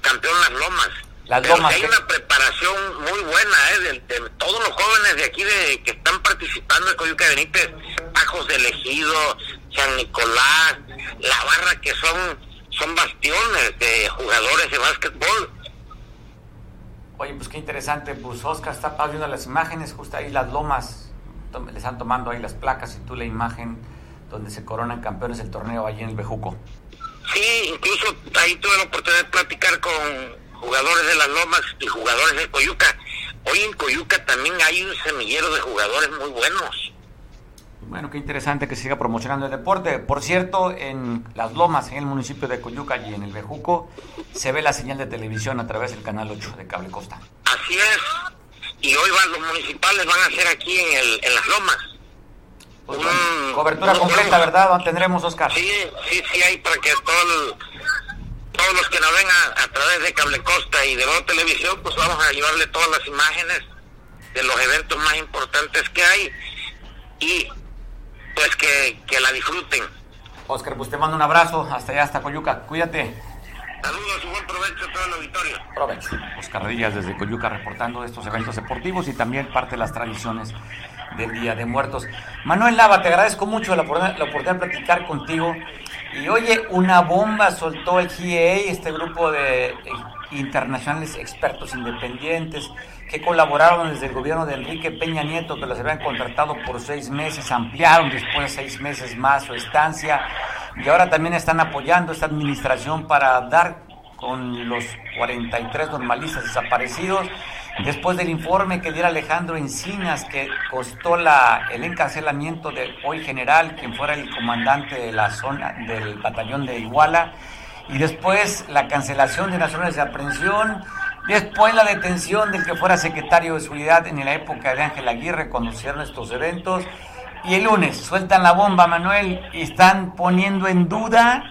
campeón Las Lomas. Las Pero Lomas, sí hay una preparación muy buena, ¿eh? De, de todos los jóvenes de aquí de, que están participando en Coyuca de Benítez, Bajos de Elegido, San Nicolás, La Barra, que son, son bastiones de jugadores de básquetbol. Oye, pues qué interesante. Pues Oscar está viendo las imágenes, justo ahí las lomas. Le están tomando ahí las placas y tú la imagen donde se coronan campeones del torneo allí en el Bejuco. Sí, incluso ahí tuve la oportunidad de platicar con jugadores de Las Lomas y jugadores de Coyuca. Hoy en Coyuca también hay un semillero de jugadores muy buenos. Bueno, qué interesante que se siga promocionando el deporte. Por cierto, en Las Lomas, en el municipio de Coyuca y en el Bejuco, se ve la señal de televisión a través del canal 8 de Cable Costa. Así es. Y hoy van, los municipales van a hacer aquí en, el, en Las Lomas. Pues, cobertura completa. ¿verdad? ¿Dónde tendremos, Oscar? Sí, sí, sí, hay para que todo el- todos los que nos ven a, a través de Cable Costa y de Voz Televisión, pues vamos a llevarle todas las imágenes de los eventos más importantes que hay y pues que, que la disfruten. Oscar, pues te mando un abrazo hasta allá, hasta Coyuca. Cuídate. Saludos y buen provecho a todo el auditorio. Provecho. Oscar Díaz desde Coyuca reportando estos eventos deportivos y también parte de las tradiciones del Día de Muertos. Manuel Lava, te agradezco mucho la oportunidad de platicar contigo. Y oye, una bomba soltó el GIA, este grupo de eh, internacionales expertos independientes que colaboraron desde el gobierno de Enrique Peña Nieto, que los habían contratado por seis meses, ampliaron después de seis meses más su estancia y ahora también están apoyando esta administración para dar con los 43 normalistas desaparecidos. Después del informe que diera Alejandro Encinas, que costó la, el encarcelamiento del hoy general, quien fuera el comandante de la zona del batallón de Iguala, y después la cancelación de las órdenes de aprehensión, después la detención del que fuera secretario de seguridad en la época de Ángel Aguirre, conducieron estos eventos, y el lunes sueltan la bomba, Manuel, y están poniendo en duda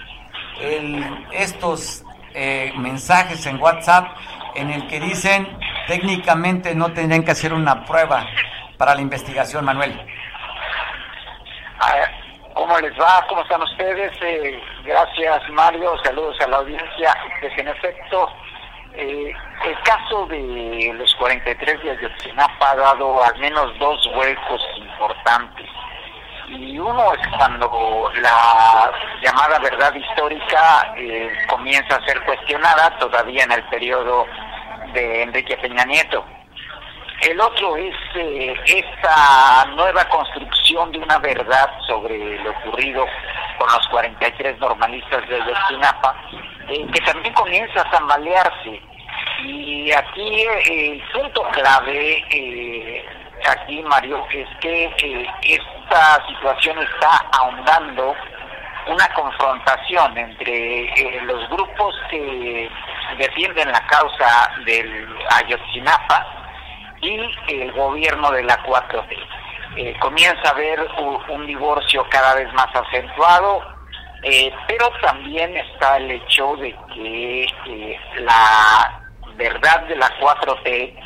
estos eh, mensajes en WhatsApp en el que dicen técnicamente no tendrían que hacer una prueba para la investigación, Manuel. ¿Cómo les va? ¿Cómo están ustedes? Eh, gracias, Mario. Saludos a la audiencia. Pues, en efecto, eh, el caso de los 43 de Ayotzinapa ha dado al menos dos huecos importantes y uno es cuando la llamada verdad histórica eh, comienza a ser cuestionada todavía en el periodo de Enrique Peña Nieto. El otro es eh, esta nueva construcción de una verdad sobre lo ocurrido con los 43 normalistas de Ayotzinapa, eh, que también comienza a tambalearse. Y aquí el punto clave aquí, Mario, es que eh, esta situación está ahondando una confrontación entre eh, los grupos que defienden la causa del Ayotzinapa y el gobierno de la 4T. Eh, comienza a haber un, divorcio cada vez más acentuado, pero también está el hecho de que la verdad de la 4T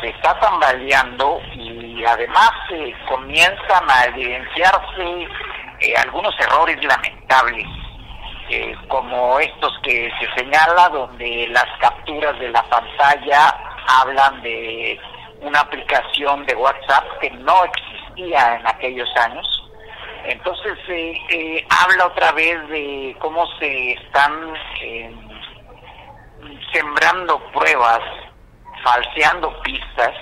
se está tambaleando y además eh, comienzan a evidenciarse eh, algunos errores lamentables, eh, como estos que se señala, donde las capturas de la pantalla hablan de una aplicación de WhatsApp que no existía en aquellos años. Entonces habla otra vez de cómo se están sembrando pruebas falseando pistas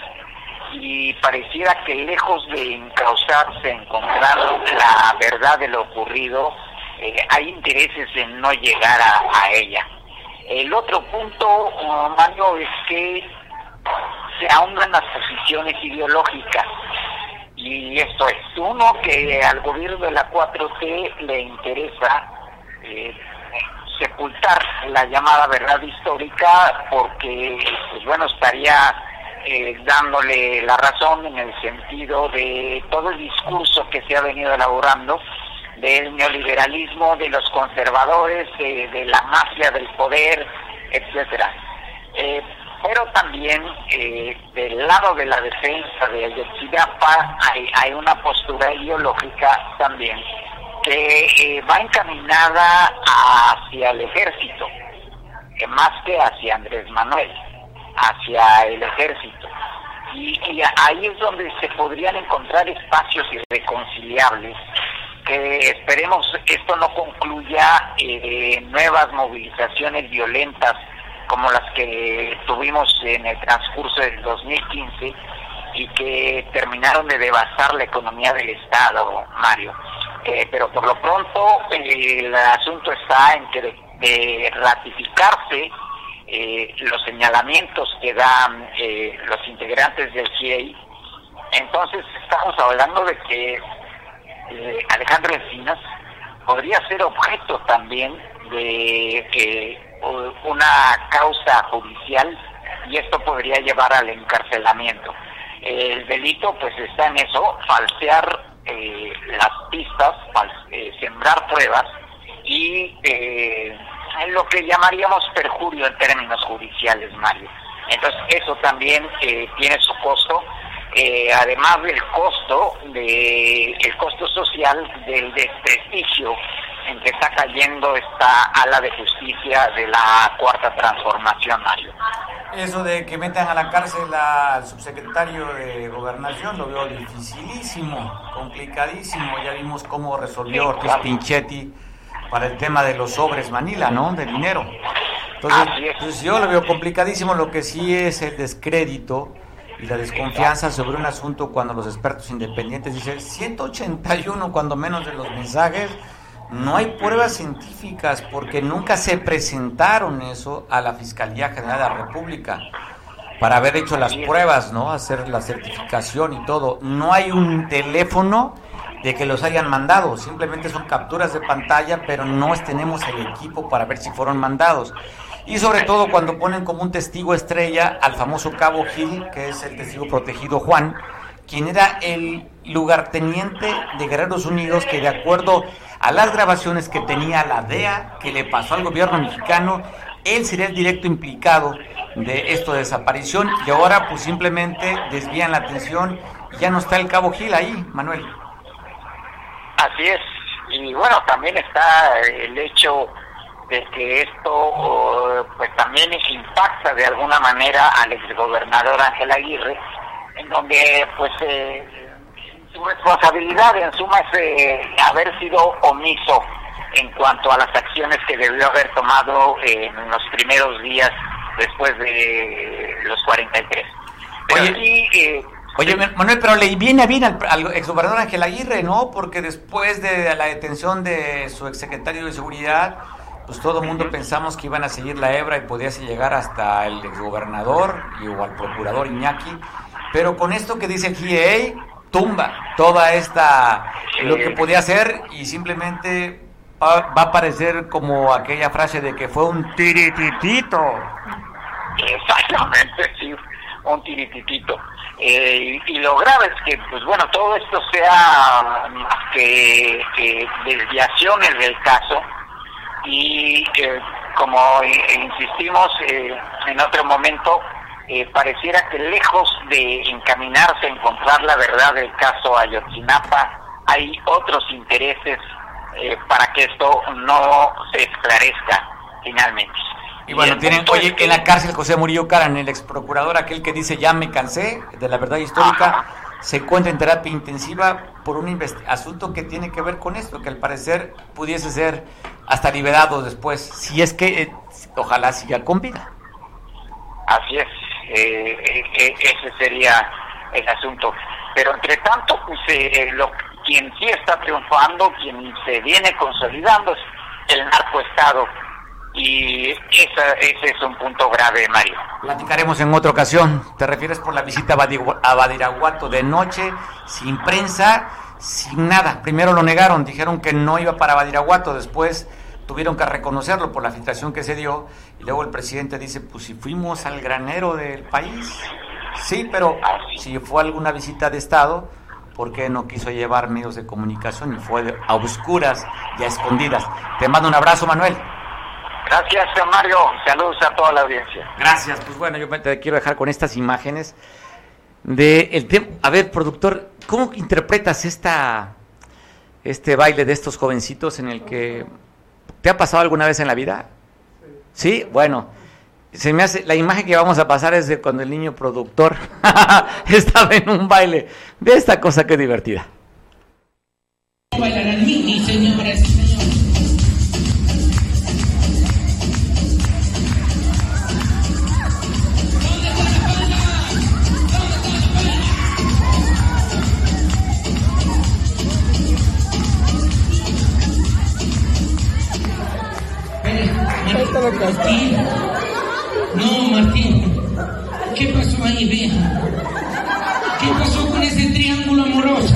y pareciera que lejos de encauzarse, encontrar la verdad de lo ocurrido, eh, hay intereses en no llegar a, ella. El otro punto, Mario, es que se ahondan las posiciones ideológicas. Y esto es, uno, que al gobierno de la 4T le interesa eh, sepultar la llamada verdad histórica porque, pues bueno, estaría eh, dándole la razón en el sentido de todo el discurso que se ha venido elaborando del neoliberalismo, de los conservadores, de, la mafia del poder, etcétera. Eh, pero también eh, del lado de la defensa de Ayotzinapa hay, hay una postura ideológica también que eh, va encaminada hacia el ejército, más que hacia Andrés Manuel, hacia el ejército. Y, ahí es donde se podrían encontrar espacios irreconciliables que esperemos esto no concluya eh, nuevas movilizaciones violentas como las que tuvimos en el transcurso del 2015 y que terminaron de devastar la economía del Estado, Mario. Eh, pero por lo pronto eh, el asunto está en que de, ratificarse eh, los señalamientos que dan los integrantes del CIEI, entonces estamos hablando de que Alejandro Encinas podría ser objeto también de una causa judicial y esto podría llevar al encarcelamiento. El delito pues está en eso, falsear eh, las pistas, eh, sembrar pruebas y eh, lo que llamaríamos perjurio en términos judiciales, Mario. Entonces eso también eh, tiene su costo, además del costo de el costo social del desprestigio en que está cayendo esta ala de justicia de la cuarta transformación, Mario. Eso de que metan a la cárcel al subsecretario de Gobernación lo veo dificilísimo, complicadísimo. Ya vimos cómo resolvió Ortiz Pinchetti para el tema de los sobres Manila, ¿no? De dinero. Entonces, pues yo lo veo complicadísimo. Lo que sí es el descrédito y la desconfianza sobre un asunto cuando los expertos independientes dicen 181 cuando menos de los mensajes no hay pruebas científicas porque nunca se presentaron eso a la Fiscalía General de la República. para haber hecho las pruebas, ¿no? Hacer la certificación y todo. No hay un teléfono de que los hayan mandado, simplemente son capturas de pantalla, pero no tenemos el equipo para ver si fueron mandados. Y sobre todo cuando ponen como un testigo estrella al famoso Cabo Gil, que es el testigo protegido Juan, quien era el lugarteniente de Guerreros Unidos, que de acuerdo a las grabaciones que tenía la DEA, que le pasó al gobierno mexicano, él sería el directo implicado de esto de desaparición y ahora pues simplemente desvían la atención y ya no está el Cabo Gil ahí, Manuel. Así es, y bueno, también está el hecho de que esto pues también impacta de alguna manera al exgobernador Ángel Aguirre, en donde pues eh, su responsabilidad en suma es eh, haber sido omiso en cuanto a las acciones que debió haber tomado en los primeros días después de los 43. Pero Oye, eh, Oye, Manuel, pero le viene bien al, al exgobernador Ángel Aguirre, ¿no? Porque después de la detención de su exsecretario de Seguridad, pues todo el mundo pensamos que iban a seguir la hebra y podía llegar hasta el exgobernador y, o al procurador Iñaki. Pero con esto que dice el tumba toda esta, lo que podía hacer y simplemente va, va a parecer como aquella frase de que fue un tirititito. Exactamente, sí, un tirititito. Eh, y, lo grave es que, pues bueno, todo esto sea más que, desviaciones del caso y como insistimos eh, en otro momento, eh, pareciera que lejos de encaminarse a encontrar la verdad del caso Ayotzinapa, hay otros intereses para que esto no se esclarezca finalmente. Y bueno, tienen, oye, en la cárcel José Murillo Caran, el ex procurador, aquel que dice ya me cansé de la verdad histórica, se encuentra en terapia intensiva por un asunto que tiene que ver con esto, que al parecer pudiese ser hasta liberado después, si es que eh, ojalá siga con vida. Así es, eh, eh, ese sería el asunto. Pero entre tanto, pues lo, quien sí está triunfando, quien se viene consolidando es el narcoestado y ese es un punto grave, Mario. Platicaremos en otra ocasión. ¿Te refieres por la visita a Badiraguato de noche, sin prensa, sin nada? Primero lo negaron, dijeron que no iba para Badiraguato, después tuvieron que reconocerlo por la filtración que se dio y luego el presidente dice, pues si fuimos al granero del país, sí, pero si fue alguna visita de Estado, ¿por qué no quiso llevar medios de comunicación y fue a oscuras y a escondidas? Te mando un abrazo, Manuel. Gracias, Mario. Saludos a toda la audiencia. Gracias. Pues bueno, yo te quiero dejar con estas imágenes de el tema. A ver, productor, ¿cómo interpretas esta este baile de estos jovencitos en el que te ha pasado alguna vez en la vida? Sí, bueno. Se me hace la imagen que vamos a pasar es de cuando el niño productor estaba en un baile de esta cosa que divertida. Bailarán señores. No, Martín. ¿Qué pasó ahí, vieja? ¿Qué pasó con ese triángulo amoroso?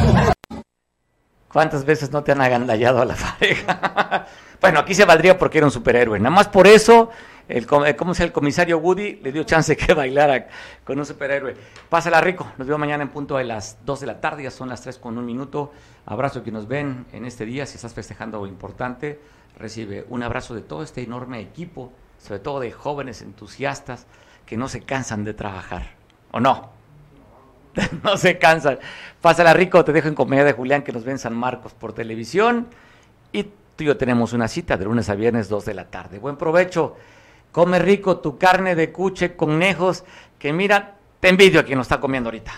¿Cuántas veces no te han agandallado a la pareja? bueno, aquí se valdría porque era un superhéroe. Nada más por eso, el, eh, ¿cómo el comisario Woody le dio chance que bailara con un superhéroe. Pásala rico. Nos vemos mañana en punto de las 2 de la tarde. Ya son las 3 con un minuto. Abrazo que nos ven en este día. Si estás festejando algo importante, recibe un abrazo de todo este enorme equipo, sobre todo de jóvenes entusiastas que no se cansan de trabajar. ¿O no? no se cansan. Pásala rico, te dejo en compañía de Julián que nos ve en San Marcos por televisión. Y tú y yo tenemos una cita de lunes a viernes, 2 de la tarde. Buen provecho. Come rico tu carne de cuche, conejos, que mira, te envidio a quien lo está comiendo ahorita.